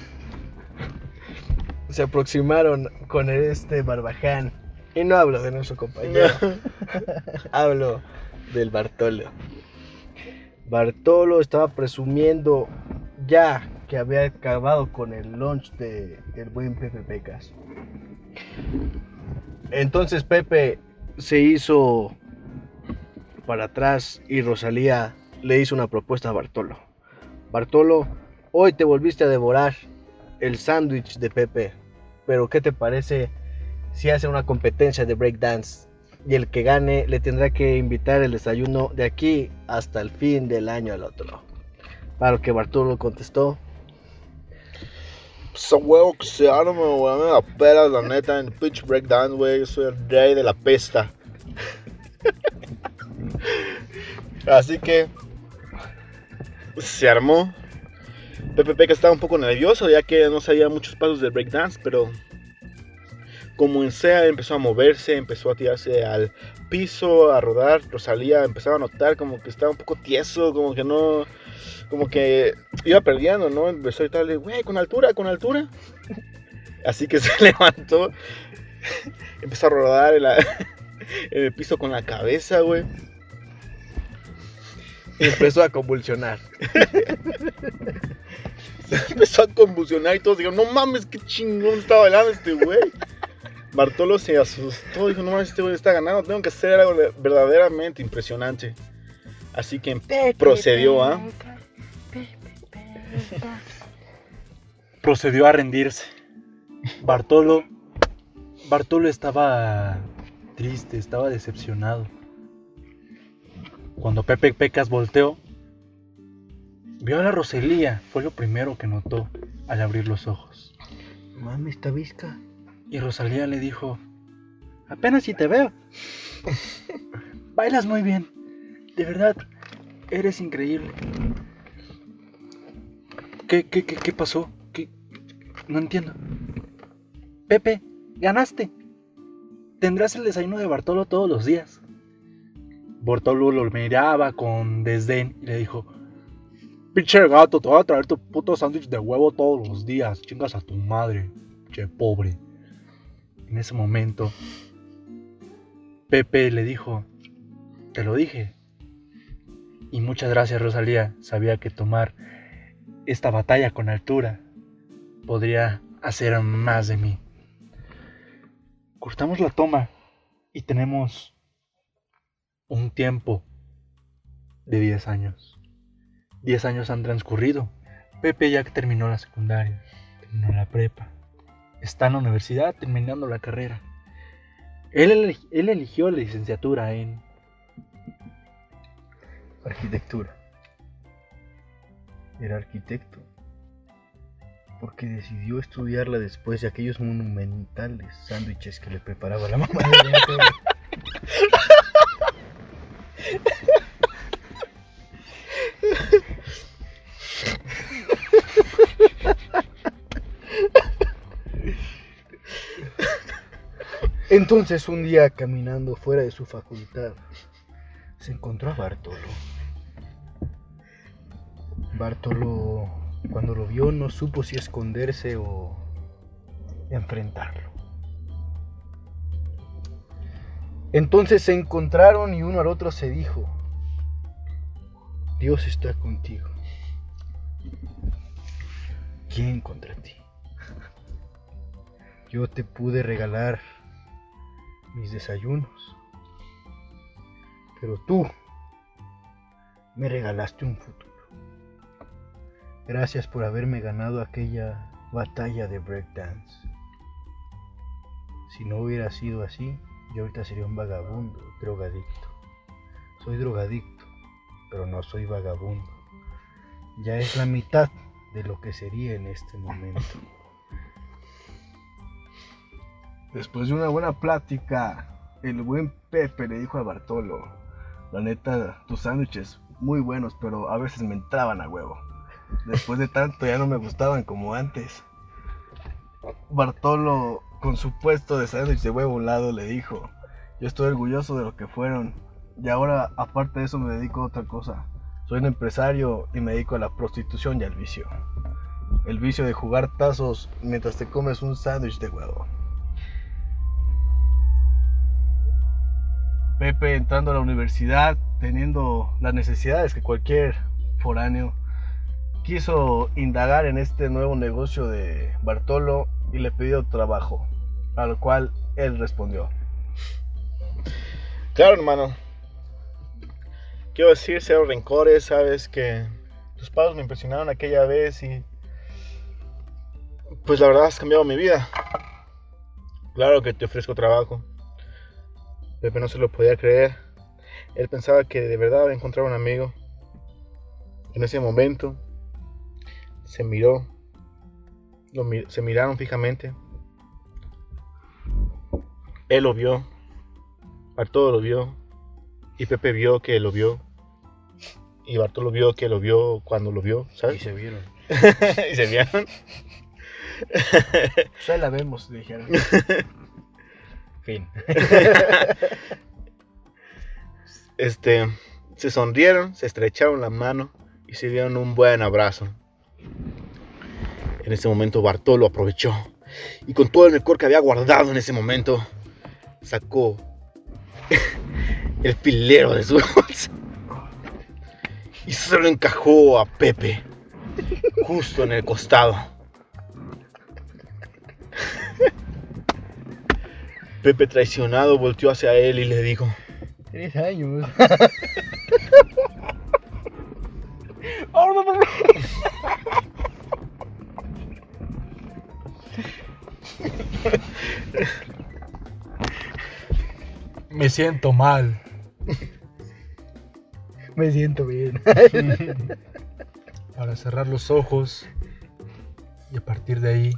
se aproximaron con este barbaján. Y no hablo de nuestro compañero, hablo del Bartolo. Bartolo estaba presumiendo ya que había acabado con el lunch de, del buen Pepe Pecas. Entonces Pepe se hizo para atrás y Rosalía le hizo una propuesta a Bartolo. Bartolo, hoy te volviste a devorar el sándwich de Pepe, pero ¿qué te parece si hace una competencia de breakdance? Y el que gane le tendrá que invitar el desayuno de aquí hasta el fin del año al otro. Para lo que Bartolo contestó, Pues a huevo que sea, no me voy a me la pela, la neta, en pitch breakdown, güey. Yo soy el rey de la pesta. *laughs* Así que se armó. Pepe Peca estaba un poco nervioso ya que no sabía muchos pasos del breakdance, pero como en sea empezó a moverse, empezó a tirarse al piso, a rodar. Rosalía empezaba a notar como que estaba un poco tieso, como que no, como que iba perdiendo, ¿no? Empezó a gritarle, güey, con altura, con altura. Así que *laughs* se levantó, empezó a rodar en, la- *laughs* en el piso con la cabeza, güey. Y empezó a convulsionar. *laughs* empezó a convulsionar y todos dijeron, no mames, qué chingón está bailando este güey. Bartolo se asustó, dijo, no mames, este güey está ganando, tengo que hacer algo de- verdaderamente impresionante. Así que procedió a... procedió a rendirse. Bartolo, Bartolo estaba triste, estaba decepcionado. Cuando Pepe Pecas volteó, vio a la Roselía, fue lo primero que notó al abrir los ojos. mami, esta visca. Y Rosalía le dijo, apenas si te veo. *laughs* Bailas muy bien. De verdad, eres increíble. ¿Qué, qué, qué, pasó? ¿Qué? No entiendo. Pepe, ganaste. Tendrás el desayuno de Bartolo todos los días. Bartolo lo miraba con desdén y le dijo, pinche gato, te voy a traer tu puto sándwich de huevo todos los días. Chingas a tu madre, che pobre. En ese momento, Pepe le dijo, te lo dije. Y muchas gracias Rosalía, sabía que tomar esta batalla con altura podría hacer más de mí. Cortamos la toma y tenemos un tiempo de 10 años. 10 años han transcurrido. Pepe ya terminó la secundaria, terminó la prepa. Está en la universidad terminando la carrera. Él, él eligió la licenciatura en Arquitectura. Era arquitecto. Porque decidió estudiarla después de aquellos monumentales sándwiches que le preparaba la mamá. Entonces un día caminando fuera de su facultad, se encontró a Bartolo. Bartolo, cuando lo vio, no supo si esconderse o enfrentarlo. Entonces se encontraron y uno al otro se dijo, Dios está contigo. ¿Quién contra ti? *laughs* Yo te pude regalar mis desayunos, pero tú me regalaste un futuro. Gracias por haberme ganado aquella batalla de breakdance. Si no hubiera sido así, yo ahorita sería un vagabundo, drogadicto. Soy drogadicto, pero no soy vagabundo. Ya es la mitad de lo que sería en este momento. Después de una buena plática, el buen Pepe le dijo a Bartolo, la neta, tus sándwiches muy buenos, pero a veces me entraban a huevo. Después de tanto ya no me gustaban como antes. Bartolo, con su puesto de sándwich de huevo a un lado, le dijo, yo estoy orgulloso de lo que fueron. Y ahora, aparte de eso, me dedico a otra cosa. Soy un empresario y me dedico a la prostitución y al vicio. El vicio de jugar tazos mientras te comes un sándwich de huevo. Pepe entrando a la universidad, teniendo las necesidades que cualquier foráneo, quiso indagar en este nuevo negocio de Bartolo y le pidió trabajo, a lo cual él respondió. Claro, hermano. Quiero decir, cero rencores, sabes que tus padres me impresionaron aquella vez y. Pues la verdad has cambiado mi vida. Claro que te ofrezco trabajo. Pepe no se lo podía creer. Él pensaba que de verdad había encontrado un amigo. En ese momento se miró. lo se miraron fijamente. Él lo vio. Bartolo lo vio. Y Pepe vio que lo vio. Y Bartolo vio que lo vio cuando lo vio, Y ¿sabes? se vieron. y se vieron. *laughs* Ya la vemos, dijeron. *laughs* fin. *laughs* Este, se sonrieron, se estrecharon la mano y se dieron un buen abrazo. En ese momento Bartolo aprovechó y con todo el licor que había guardado en ese momento, sacó el filero de su bolsa y se lo encajó a Pepe justo en el costado. Pepe traicionado volteó hacia él y le dijo, Tres años. *laughs* Me siento mal. Me siento bien. Para cerrar los ojos y a partir de ahí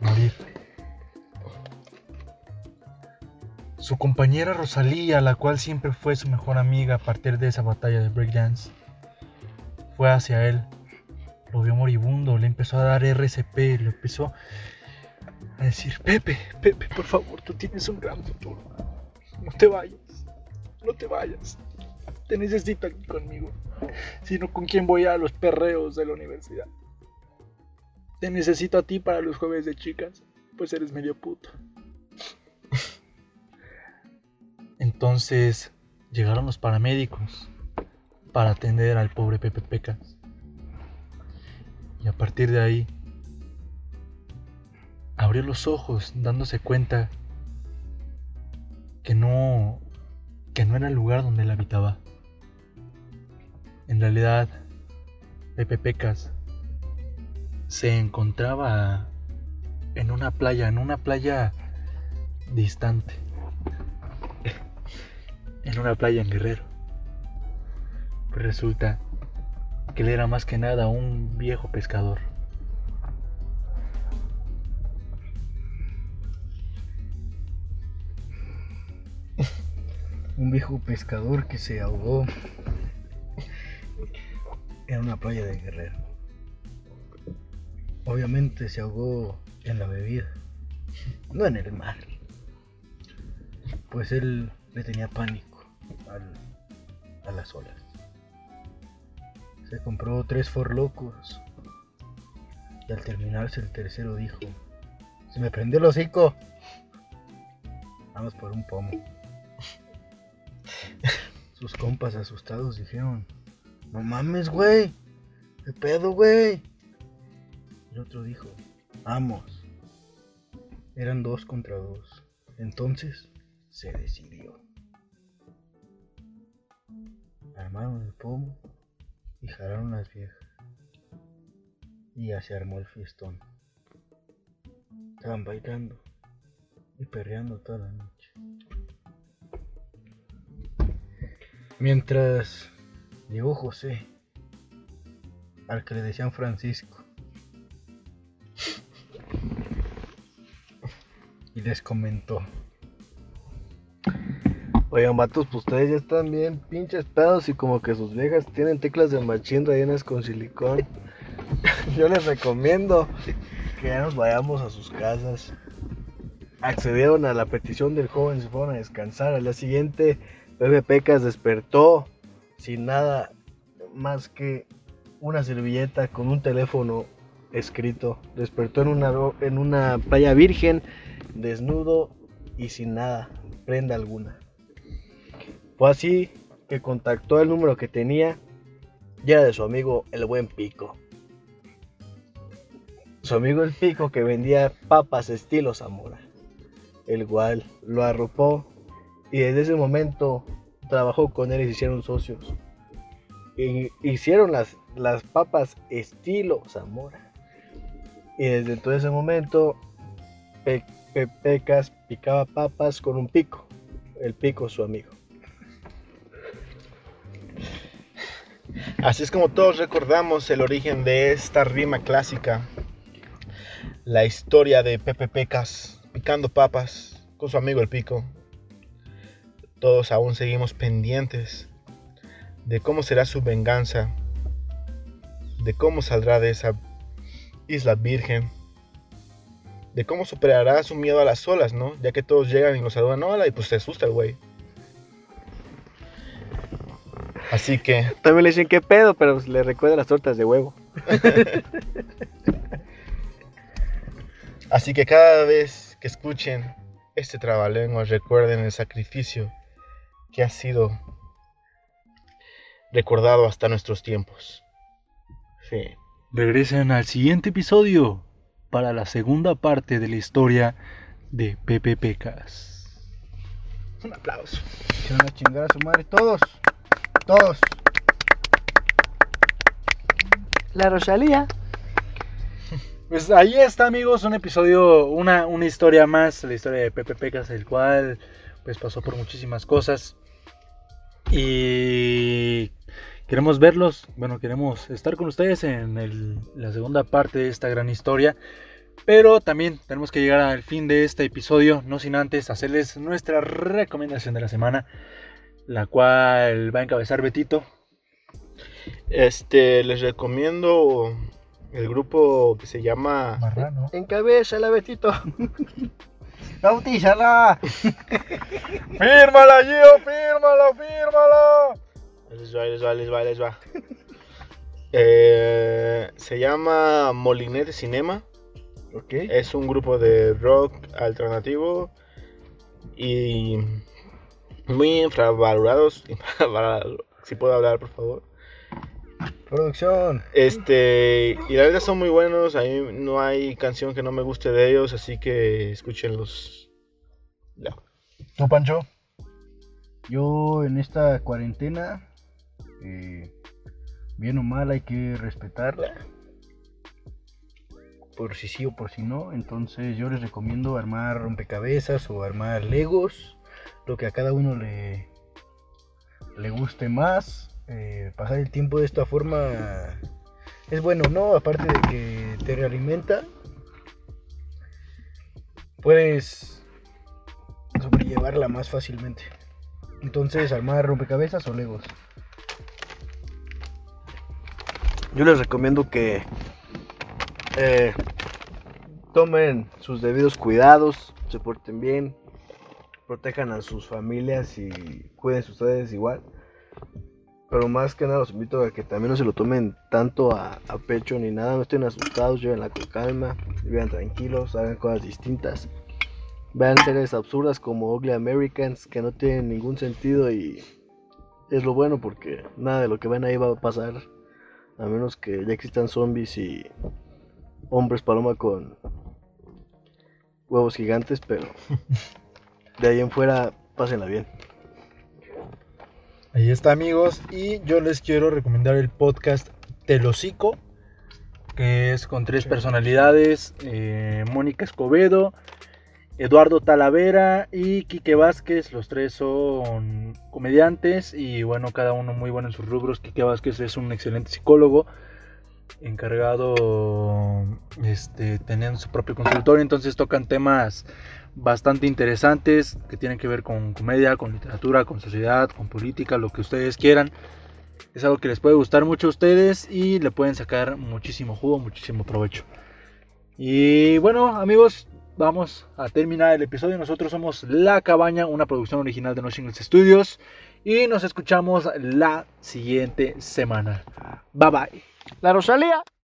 morir. Su compañera Rosalía, la cual siempre fue su mejor amiga a partir de esa batalla de breakdance, fue hacia él. Lo vio moribundo, le empezó a dar RCP, le empezó a decir, Pepe, Pepe, por favor, tú tienes un gran futuro. No te vayas, no te vayas. Te necesito aquí conmigo. Sino con quién voy a los perreos de la universidad. Te necesito a ti para los jueves de chicas, pues eres medio puto. *laughs* Entonces llegaron los paramédicos para atender al pobre Pepe Pecas. Y a partir de ahí abrió los ojos dándose cuenta que no que no era el lugar donde él habitaba. En realidad, Pepe Pecas se encontraba en una playa, en una playa distante. En una playa en Guerrero. Resulta que él era más que nada un viejo pescador. *laughs* Un viejo pescador que se ahogó en una playa de Guerrero. Obviamente se ahogó en la bebida, no en el mar. Pues él le tenía pánico a las olas. Se compró tres forlocos y al terminarse el tercero dijo, se me prendió el hocico. Vamos por un pomo. Sus compas asustados dijeron, no mames, güey. ¿Qué pedo, güey? El otro dijo, vamos. Eran dos contra dos. Entonces se decidió. Armaron el pomo y las viejas. Y ya se armó el fiestón. Estaban bailando y perreando toda la noche. Mientras llegó José, al que le decían Francisco, y les comentó. Oigan, vatos, pues ustedes ya están bien pinches pedos y como que sus viejas tienen teclas de machín rellenas con silicón. *laughs* Yo les recomiendo que ya nos vayamos a sus casas. Accedieron a la petición del joven, se fueron a descansar. Al día siguiente, Pepe Pecas despertó sin nada más que una servilleta con un teléfono escrito. Despertó en una, en una playa virgen, desnudo y sin nada, prenda alguna. Fue así que contactó el número que tenía y era de su amigo el buen Pico. Su amigo el Pico que vendía papas estilo Zamora, el cual lo arropó y desde ese momento trabajó con él y se hicieron socios. Y hicieron las, las papas estilo Zamora. Y desde todo ese momento Pe- picaba papas con un pico. El pico su amigo. Así es como todos recordamos el origen de esta rima clásica. La historia de Pepe Pecas picando papas con su amigo el Pico. Todos aún seguimos pendientes de cómo será su venganza, de cómo saldrá de esa isla virgen, de cómo superará su miedo a las olas, ¿no? Ya que todos llegan y lo saludan hola y pues se asusta el güey. Así que También le dicen qué pedo, pero pues, le recuerda las tortas de huevo. *laughs* Así que cada vez que escuchen este trabalenguas, recuerden el sacrificio que ha sido recordado hasta nuestros tiempos. Sí. Regresen al siguiente episodio para la segunda parte de la historia de Pepe Pecas. Un aplauso. Se van a chingar a su madre todos. Todos. La Rosalía. Pues ahí está, amigos, un episodio, una, una historia más, la historia de Pepe Pecas, el cual pues pasó por muchísimas cosas. Y queremos verlos, bueno, queremos estar con ustedes en el- la segunda parte de esta gran historia. Pero también tenemos que llegar al fin de este episodio, no sin antes hacerles nuestra recomendación de la semana, la cual va a encabezar Betito. Este, les recomiendo el grupo que se llama Marrano. Encabeza la Betito. *laughs* ¡Bautízala! *laughs* ¡Fírmala, Gio! ¡Fírmala, fírmala! Les va, les va, les va, les va. Eh, se llama Molinete Cinema. Ok. Es un grupo de rock alternativo y muy infravalorados. *laughs* infravalor- Si puedo hablar, por favor. Producción. Este, y la verdad son muy buenos. A mí no hay canción que no me guste de ellos, así que escúchenlos. Ya. ¿Tú, Pancho? Yo en esta cuarentena, eh, bien o mal, hay que respetarla. Por si sí o por si no. Entonces yo les recomiendo armar rompecabezas o armar legos. Lo que a cada uno le, le guste más. Eh, pasar el tiempo de esta forma es bueno, ¿no? Aparte de que te realimenta. Puedes sobrellevarla más fácilmente. Entonces, armar rompecabezas o legos. Yo les recomiendo que eh, tomen sus debidos cuidados, se porten bien, protejan a sus familias y cuiden ustedes igual. Pero más que nada los invito a que también no se lo tomen tanto a, pecho ni nada, no estén asustados, llévenla con calma, vivan tranquilos, hagan cosas distintas. Vean series absurdas como Ugly Americans que no tienen ningún sentido y es lo bueno porque nada de lo que ven ahí va a pasar a menos que ya existan zombies y hombres paloma con huevos gigantes, pero *laughs* de ahí en fuera pásenla bien. Ahí está amigos y yo les quiero recomendar el podcast Telocico que es con tres personalidades, eh, Mónica Escobedo, Eduardo Talavera y Quique Vázquez, los tres son comediantes y bueno, cada uno muy bueno en sus rubros. Quique Vázquez es un excelente psicólogo, encargado, este, teniendo su propio consultorio, entonces tocan temas bastante interesantes que tienen que ver con comedia, con literatura, con sociedad, con política, lo que ustedes quieran. Es algo que les puede gustar mucho a ustedes y le pueden sacar muchísimo jugo, muchísimo provecho. Y bueno, amigos, vamos a terminar el episodio. Nosotros somos La Cabaña, una producción original de No Shingles Studios. Y nos escuchamos la siguiente semana. Bye bye. La Rosalía.